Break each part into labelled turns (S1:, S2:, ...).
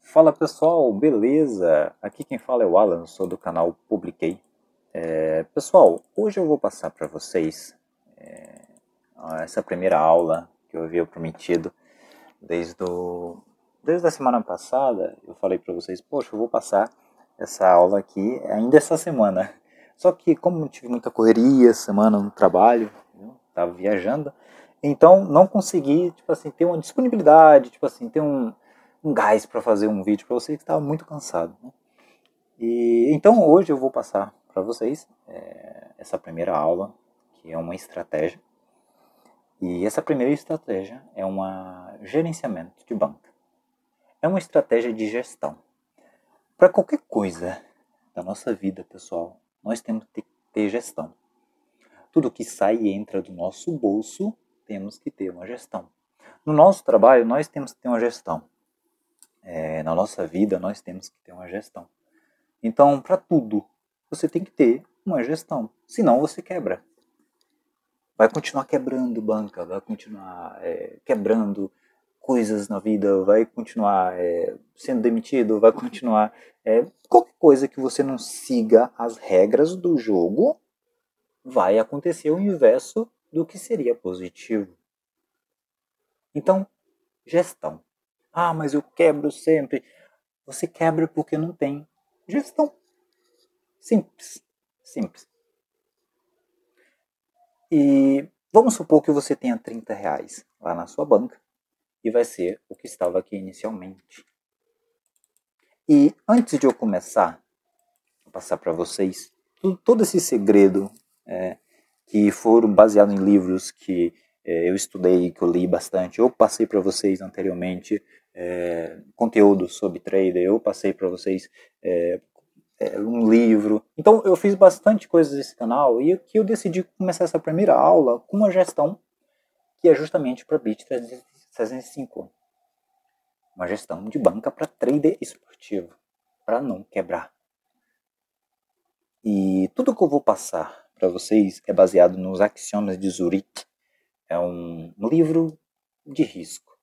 S1: Fala pessoal, beleza? Aqui quem fala é o Alan, sou do canal Publiquei. É, pessoal, hoje eu vou passar para vocês é, essa primeira aula que eu havia prometido desde, o, desde a semana passada. Eu falei para vocês, poxa, eu vou passar essa aula aqui ainda essa semana. Só que como tive muita correria semana no trabalho, estava viajando, então não consegui, tipo assim, ter uma disponibilidade, tipo assim, ter um, um gás para fazer um vídeo para vocês que estava muito cansado. Né? E então hoje eu vou passar para vocês é, essa primeira aula, que é uma estratégia. E essa primeira estratégia é um gerenciamento de banca. É uma estratégia de gestão. Para qualquer coisa da nossa vida, pessoal, nós temos que ter gestão. Tudo que sai e entra do nosso bolso, temos que ter uma gestão. No nosso trabalho, nós temos que ter uma gestão. É, na nossa vida, nós temos que ter uma gestão. Então, para tudo, você tem que ter uma gestão. Senão, você quebra. Vai continuar quebrando banca, vai continuar é, quebrando coisas na vida, vai continuar é, sendo demitido, vai continuar. É, qualquer coisa que você não siga as regras do jogo, vai acontecer o inverso do que seria positivo. Então, gestão. Ah, mas eu quebro sempre. Você quebra porque não tem gestão. Simples. Simples. E vamos supor que você tenha 30 reais lá na sua banca e vai ser o que estava aqui inicialmente. E antes de eu começar a passar para vocês todo esse segredo é, que foram baseados em livros que é, eu estudei, que eu li bastante. Eu passei para vocês anteriormente é, conteúdo sobre trader, eu passei para vocês é, é, um livro. Então eu fiz bastante coisas nesse canal e que eu decidi começar essa primeira aula com uma gestão que é justamente para Bit 305. Uma gestão de banca para trader esportivo, para não quebrar. E tudo que eu vou passar para vocês é baseado nos Axiomas de Zurich. É um livro de risco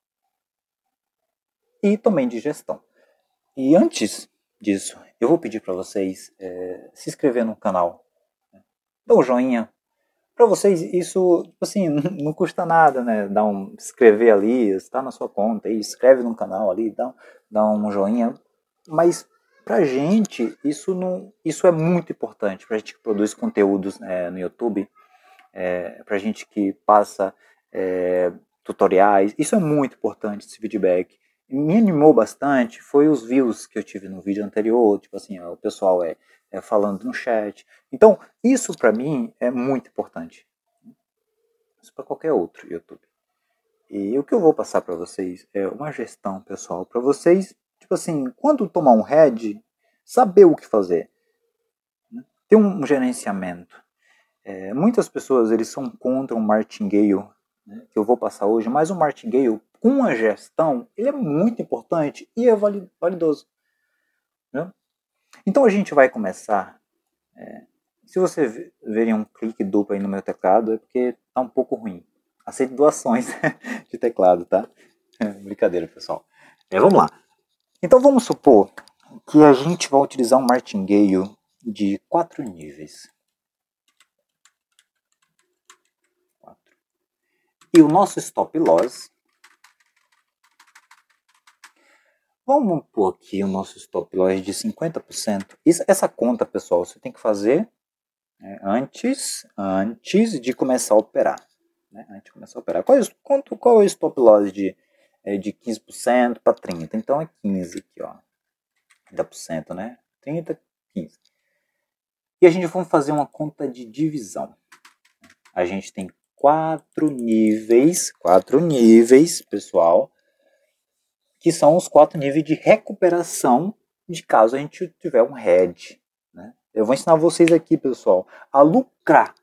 S1: e também de gestão. E antes disso, eu vou pedir para vocês é, se inscrever no canal, né? dar um joinha. Para vocês, isso assim, não custa nada, né? Dar um escrever ali, está na sua conta, e escreve no canal ali, dá, dá um joinha. Mas Pra gente, isso, não, isso é muito importante. Pra gente que produz conteúdos né, no YouTube, é, pra gente que passa é, tutoriais, isso é muito importante, esse feedback. Me animou bastante foi os views que eu tive no vídeo anterior, tipo assim, o pessoal é, é, falando no chat. Então, isso para mim é muito importante. Isso para qualquer outro YouTube. E o que eu vou passar para vocês é uma gestão pessoal para vocês tipo assim, quando tomar um head, saber o que fazer. Né? Ter um gerenciamento. É, muitas pessoas eles são contra um martingale, né, que eu vou passar hoje, mas o martingale com a gestão, ele é muito importante e é validoso. Né? Então a gente vai começar. É, se você verem um clique duplo aí no meu teclado, é porque tá um pouco ruim. Aceito doações de teclado, tá? brincadeira, pessoal. É, vamos lá. Então vamos supor que a gente vai utilizar um martingale de quatro níveis. E o nosso stop loss. Vamos pôr aqui o nosso stop loss de 50%. Isso, essa conta, pessoal, você tem que fazer né, antes, antes de começar a operar. Né? Antes de começar a operar. Qual, é, quanto, qual é o stop loss de é de 15% para 30%. Então é 15 aqui, ó. 30%, né? 30, 15. E a gente vai fazer uma conta de divisão. A gente tem quatro níveis, quatro níveis, pessoal, que são os quatro níveis de recuperação de caso a gente tiver um head. Né? Eu vou ensinar vocês aqui, pessoal, a lucrar.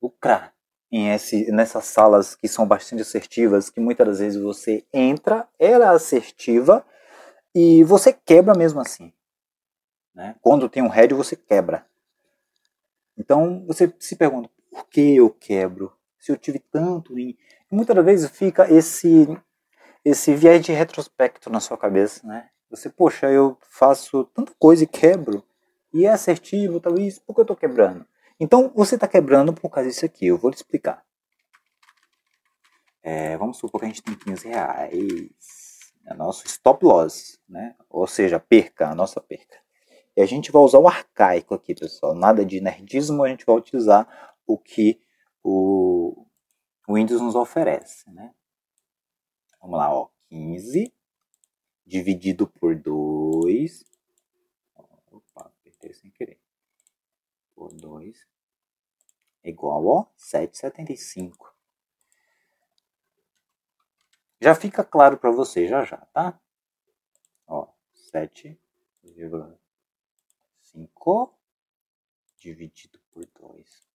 S1: Lucrar esse, nessas salas que são bastante assertivas, que muitas das vezes você entra, era assertiva e você quebra mesmo assim. Né? Quando tem um head, você quebra. Então você se pergunta, por que eu quebro? Se eu tive tanto em. muitas das vezes fica esse esse viés de retrospecto na sua cabeça, né? Você, poxa, eu faço tanta coisa e quebro, e é assertivo, tal isso, por que eu estou quebrando? Então, você está quebrando por causa disso aqui, eu vou te explicar. É, vamos supor que a gente tem 15 reais, é nosso stop loss, né? Ou seja, perca, a nossa perca. E a gente vai usar o arcaico aqui, pessoal. Nada de nerdismo, a gente vai utilizar o que o, o Windows nos oferece, né? Vamos lá, ó. 15 dividido por 2. Opa, apertei sem querer. Por 2 é igual a 7,75. Já fica claro para você já já, tá? Ó, 7,5 dividido por 2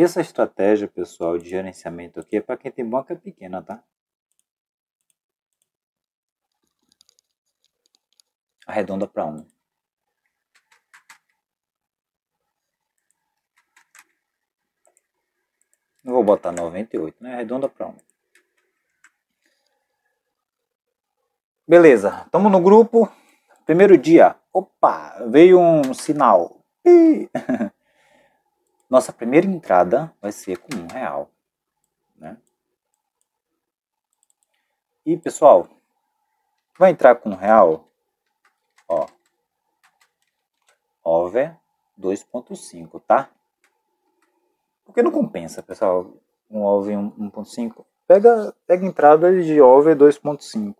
S1: Essa estratégia, pessoal, de gerenciamento aqui é para quem tem banca pequena, tá? Arredonda para 1. Não vou botar 98, né? Arredonda para 1. Beleza, estamos no grupo. Primeiro dia. Opa, veio um sinal. Nossa primeira entrada vai ser com um real. Né? E pessoal, vai entrar com um real, ó, over 2.5, tá? Porque não compensa, pessoal, um over 1.5. Pega, pega entrada de over 2.5.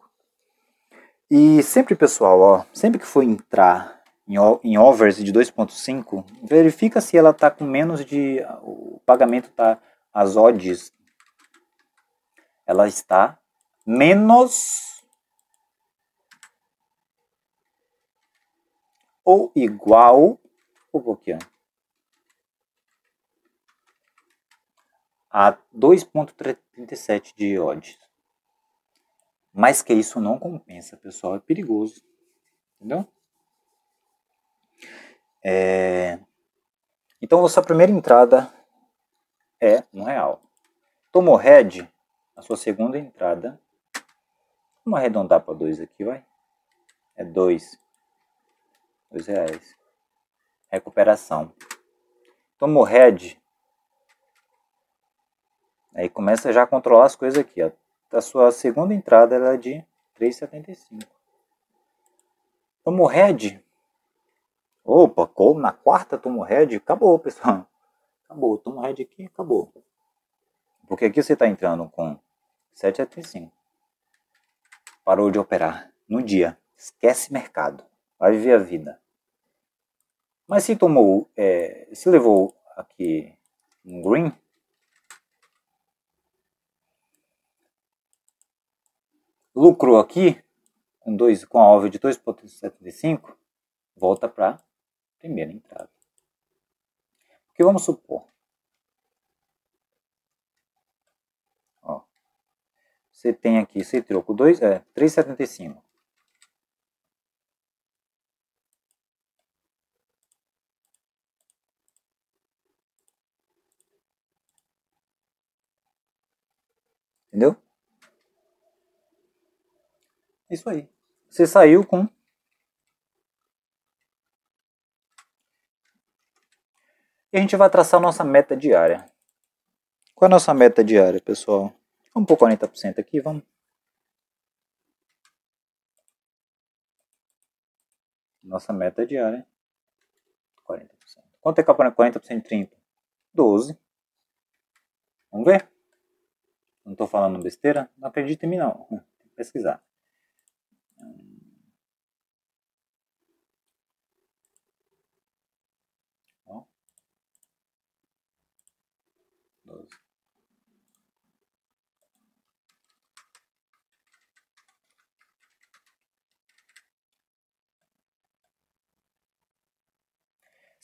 S1: E sempre, pessoal, ó, sempre que for entrar em, overs de 2.5, verifica se ela está com menos de. O pagamento está. As odds. Ela está menos. Ou igual. Um pouquinho. A 2.37 de odds. Mais que isso não compensa, pessoal. É perigoso. Entendeu? É... Então, a sua primeira entrada é um real. Tomou head, a sua segunda entrada. Vamos arredondar para dois aqui, vai. É dois. Dois reais. Recuperação. Tomou head. Aí começa já a controlar as coisas aqui, ó. A sua segunda entrada é de 3,75. Tomou head, Opa, como na quarta tomo red, acabou, pessoal. Acabou, tomo red aqui, acabou. Porque aqui você está entrando com 7,75. Parou de operar no dia. Esquece mercado. Vai viver a vida. Mas se tomou, é, se levou aqui um green, lucrou aqui com, dois, com a alva de 2,75, volta para primeira entrada. Porque vamos supor, ó, você tem aqui, você trocou 2, é, 3,75. Entendeu? Isso aí. Você saiu com E a gente vai traçar nossa meta diária. Qual é a nossa meta diária, pessoal? Vamos por 40% aqui, vamos. Nossa meta diária. 40%. Quanto é que é 40% de 30? 12. Vamos ver? Não estou falando besteira? Não acredita em mim não. Tem que pesquisar.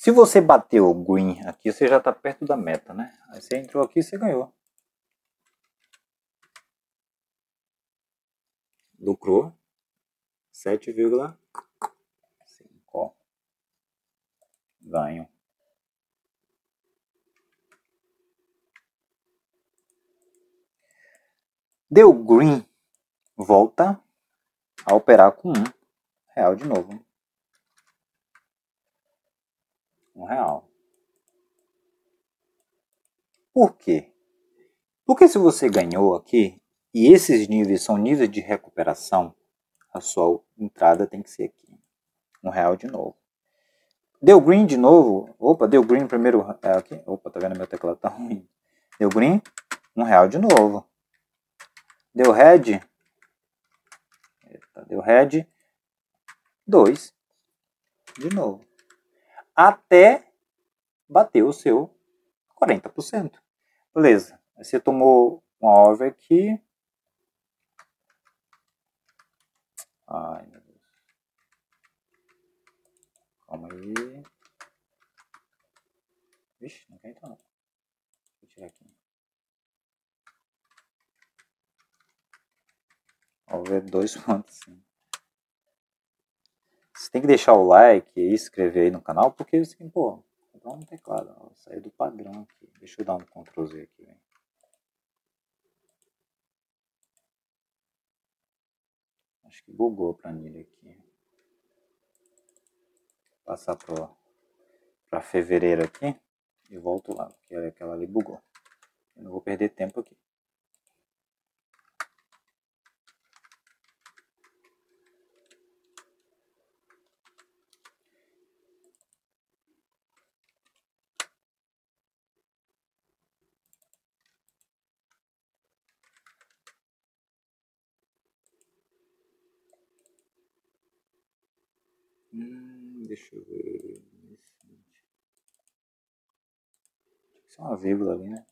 S1: Se você bateu o green aqui, você já está perto da meta, né? Aí você entrou aqui e você ganhou. Lucrou 7,5. Ganho. Deu green, volta a operar com um real de novo. Um real. Por quê? Porque se você ganhou aqui, e esses níveis são níveis de recuperação, a sua entrada tem que ser aqui. Um real de novo. Deu green de novo. Opa, deu green primeiro. É aqui. Opa, tá vendo meu teclado tá ruim. Deu green. Um real de novo. Deu red. Eita, deu red. Dois. De novo. Até bater o seu 40%. Beleza. Você tomou uma over aqui. Ai, meu Deus. Calma aí. Vixe, não quer entrar não. Vou tirar aqui. Vou ver dois pontos. Você tem que deixar o like e inscrever aí no canal, porque assim, pô, comprar um teclado. Ó, sair do padrão aqui. Deixa eu dar um Ctrl Z aqui, velho. Acho que bugou a planilha aqui. Vou passar para fevereiro aqui e volto lá, porque aquela ali bugou. Eu não vou perder tempo aqui. Hum, deixa eu ver. Tinha que uma vírgula ali, né?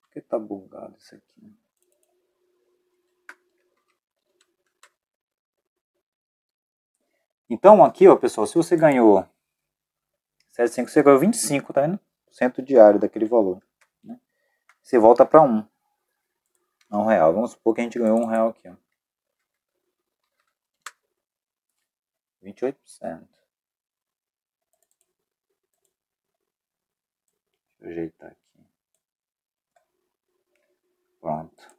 S1: Por que tá bugado isso aqui? Então, aqui, ó, pessoal, se você ganhou 75, você ganhou 25, tá vendo? Cento diário daquele valor. Né? Você volta para 1. Um real. Vamos supor que a gente ganhou um real aqui, ó. 28%. Deixa eu ajeitar aqui. Pronto.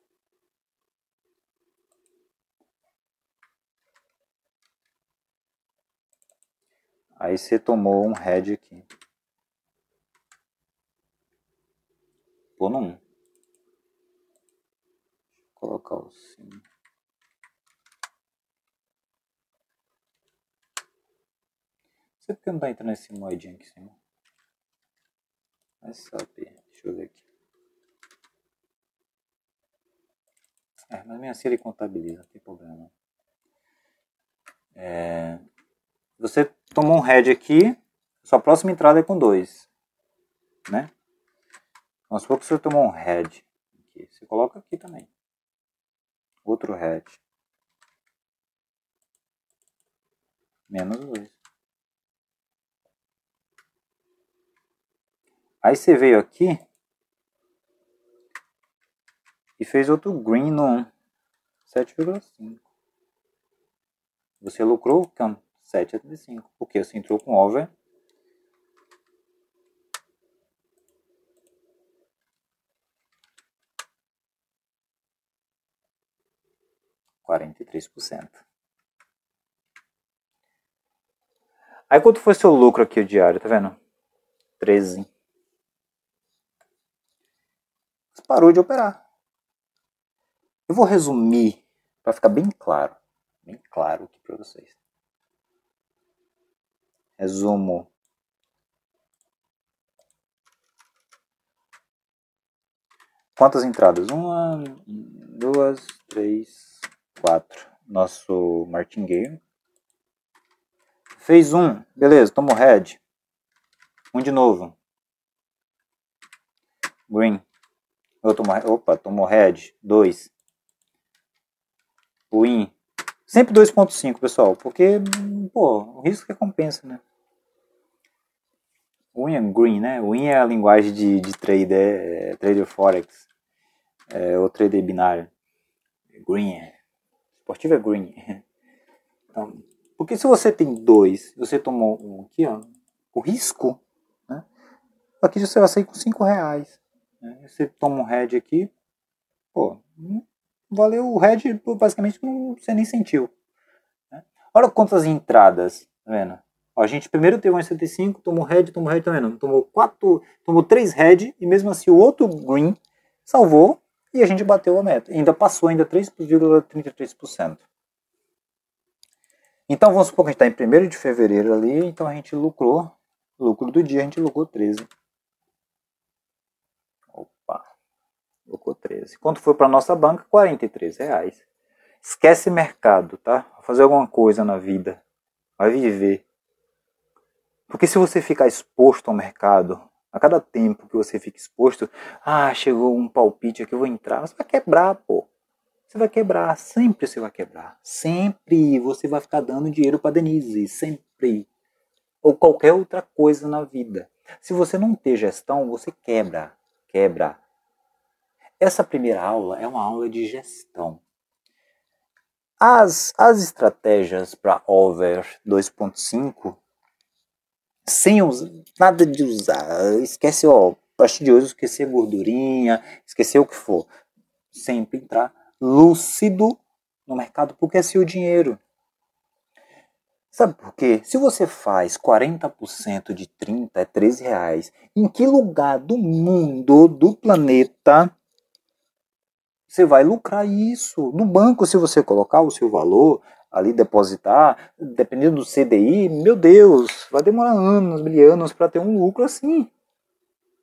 S1: Aí você tomou um head aqui. Pô, não. Vou colocar o sim. Sei porque não tá entrando esse moedinho aqui em cima. Vai saber. Deixa eu ver aqui. É, mas minha ele contabiliza, não tem problema. É, você tomou um head aqui, sua próxima entrada é com 2. Né? Vamos supor que você tomou um head. Aqui. Você coloca aqui também. Outro head. Menos 2. Aí você veio aqui e fez outro green no 7,5. Você lucrou com 7,5, porque você entrou com over. Quarenta e três por cento. Aí quanto foi seu lucro aqui o diário, tá vendo? 13. Parou de operar. Eu vou resumir para ficar bem claro, bem claro aqui para vocês. Resumo. Quantas entradas? Uma, duas, três, quatro. Nosso martingale. Fez um, beleza, tomou red. Um de novo. Green. Eu tomo, opa, tomou red, 2. Win. Sempre 2.5, pessoal, porque, pô, o risco é compensa, né? Win é green, né? Win é a linguagem de, de trader, é, trader forex, é, ou trader binário. Green, esportivo é green. Então, porque se você tem dois, você tomou um aqui, ó, o risco, né? Aqui você vai sair com cinco reais. Né? Você toma um head aqui, pô, valeu o head, basicamente você nem sentiu. Né? Olha quantas entradas, tá vendo? Ó, a gente primeiro teve um 75, tomou head, tomou head, tá vendo? Tomou quatro, tomou três head e mesmo assim o outro green salvou e a gente bateu a meta. Ainda passou ainda 3,33%. Então vamos supor que a gente está em 1 de fevereiro ali, então a gente lucrou, lucro do dia a gente lucrou 13. Opa, lucrou 13. Quanto foi para nossa banca? 43 reais. Esquece mercado, tá? Fazer alguma coisa na vida. Vai viver. Porque se você ficar exposto ao mercado, a cada tempo que você fica exposto, ah, chegou um palpite aqui, eu vou entrar, você vai quebrar, pô. Você vai quebrar, sempre você vai quebrar. Sempre você vai ficar dando dinheiro para Denise, sempre. Ou qualquer outra coisa na vida. Se você não ter gestão, você quebra, quebra. Essa primeira aula é uma aula de gestão. As, as estratégias para over 2.5 sem usar, nada de usar. Esquece, ó, a partir de hoje esquecer gordurinha, esquecer o que for. Sempre entrar lúcido no mercado, porque é seu dinheiro. Sabe por quê? Se você faz 40% de 30 é 13 reais, em que lugar do mundo, do planeta, você vai lucrar isso? No banco, se você colocar o seu valor, ali depositar, dependendo do CDI, meu Deus, vai demorar anos, mil anos para ter um lucro assim.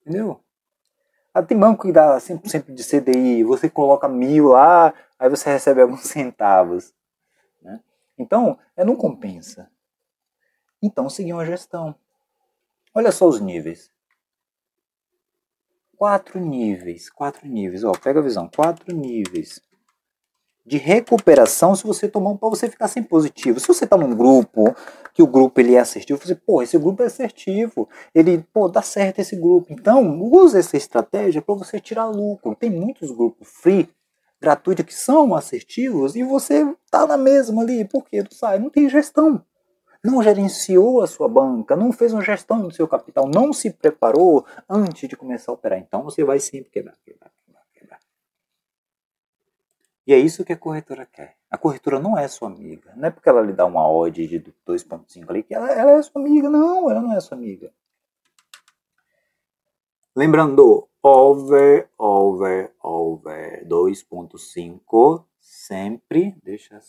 S1: Entendeu? Ah, tem banco que dá 100% de CDI, você coloca mil lá, aí você recebe alguns centavos. Né? Então, é, não compensa. Então, seguir uma gestão. Olha só os níveis. Quatro níveis, quatro níveis. Ó, pega a visão, quatro níveis de recuperação se você tomar um para você ficar sem positivo. Se você está num grupo que o grupo ele é assertivo, você, pô, esse grupo é assertivo, ele, pô, dá certo esse grupo. Então, use essa estratégia para você tirar lucro. Tem muitos grupos free, gratuitos que são assertivos e você tá na mesma ali, porque não sai, não tem gestão. Não gerenciou a sua banca, não fez uma gestão do seu capital, não se preparou antes de começar a operar. Então você vai sempre quebrar, quebrar. E é isso que a corretora quer. A corretora não é sua amiga. Não é porque ela lhe dá uma odd de 2.5 ali que ela, ela é sua amiga. Não, ela não é sua amiga. Lembrando, over, over, over 2.5 sempre, deixa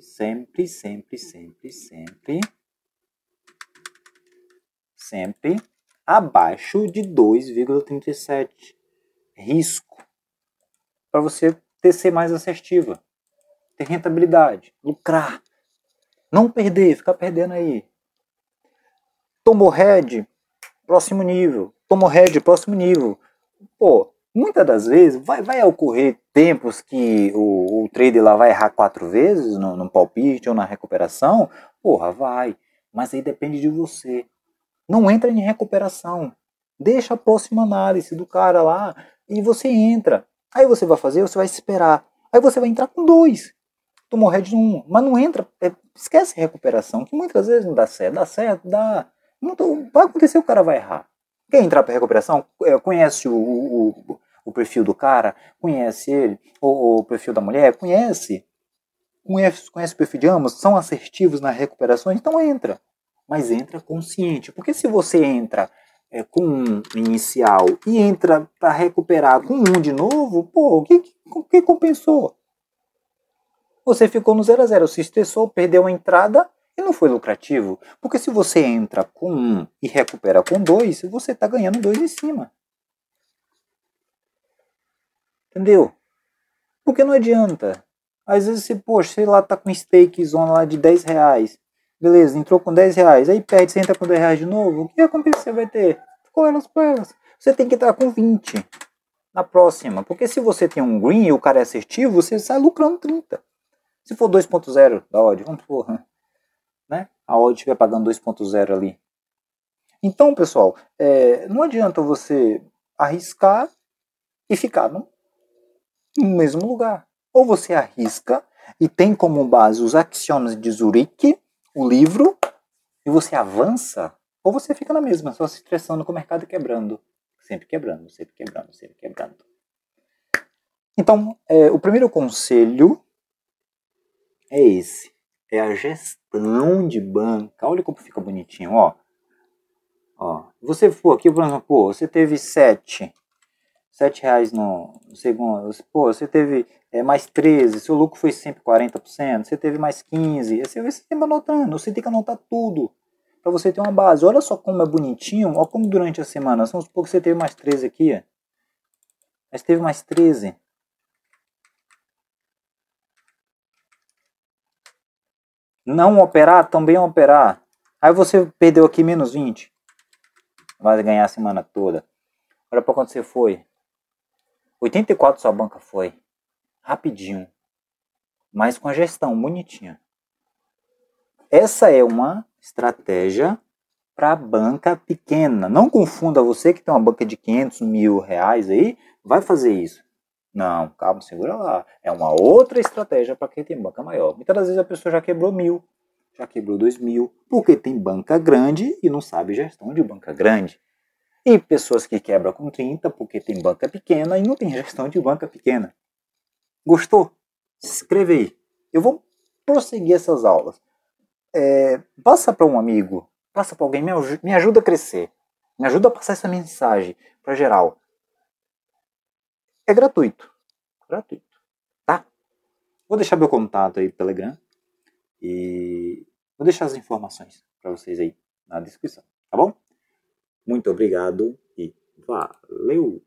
S1: sempre, sempre, sempre, sempre, sempre abaixo de 2,37. Risco. Para você ter ser mais assertiva, ter rentabilidade, lucrar, não perder, ficar perdendo aí. Tomou head, próximo nível. Tomou head, próximo nível. Pô, muitas das vezes vai, vai ocorrer tempos que o, o trader lá vai errar quatro vezes no, no palpite ou na recuperação. Porra, vai. Mas aí depende de você. Não entra em recuperação. Deixa a próxima análise do cara lá e você entra. Aí você vai fazer, você vai esperar. Aí você vai entrar com dois. Tomou head um, mas não entra. É, esquece recuperação, que muitas vezes não dá certo. Dá certo, dá. Não tô, vai acontecer, o cara vai errar. Quer entrar para recuperação? É, conhece o, o, o, perfil do cara? Conhece ele? O, o perfil da mulher? Conhece? Conhece, conhece o perfil de ambos? São assertivos na recuperação? Então entra. Mas entra consciente. Porque se você entra é, com um inicial e entra para recuperar com um de novo, pô, o que, o que compensou? Você ficou no 0 a 0 se estressou, perdeu a entrada e não foi lucrativo. Porque se você entra com um e recupera com dois, você está ganhando dois em cima. Entendeu? Porque não adianta. Às vezes você, poxa, sei lá, tá com stake zona lá de 10 reais. Beleza, entrou com 10 reais. Aí perde, você entra com 10 reais de novo. O que recompensa você vai ter? Com elas, com elas. Você tem que entrar com 20 na próxima. Porque se você tem um green e o cara é assertivo, você sai lucrando 30. Se for 2.0 da odd, vamos supor, né? A odd estiver pagando 2.0 ali. Então, pessoal, é, não adianta você arriscar e ficar no, no mesmo lugar. Ou você arrisca e tem como base os axiomas de Zurique, o livro, e você avança, ou você fica na mesma, só se estressando com o mercado quebrando. Sempre quebrando, sempre quebrando, sempre quebrando. Então, é, o primeiro conselho é esse. É a gestão de banca. Olha como fica bonitinho, ó. Ó, você for aqui, por exemplo, pô, você teve sete, sete reais no segundo, pô, você teve é, mais 13, seu lucro foi sempre 40%, você teve mais 15, assim você tem anotando, você tem que anotar tudo para você ter uma base. Olha só como é bonitinho, olha como durante a semana, vamos supor que você teve mais 13 aqui, mas teve mais 13. Não operar, também operar. Aí você perdeu aqui menos 20 vai ganhar a semana toda. Olha para quanto você foi. 84 sua banca foi. Rapidinho. Mas com a gestão bonitinha. Essa é uma estratégia para banca pequena. Não confunda você que tem uma banca de 500 mil reais aí, vai fazer isso. Não, calma, segura lá. É uma outra estratégia para quem tem banca maior. Muitas das vezes a pessoa já quebrou mil, já quebrou dois mil, porque tem banca grande e não sabe gestão de banca grande. E pessoas que quebram com 30 porque tem banca pequena e não tem gestão de banca pequena. Gostou? Se inscreve aí. Eu vou prosseguir essas aulas. É, passa para um amigo, passa para alguém, me me ajuda a crescer. Me ajuda a passar essa mensagem para geral. É gratuito. Gratuito. Tá? Vou deixar meu contato aí no Telegram. E vou deixar as informações para vocês aí na descrição, tá bom? Muito obrigado e valeu!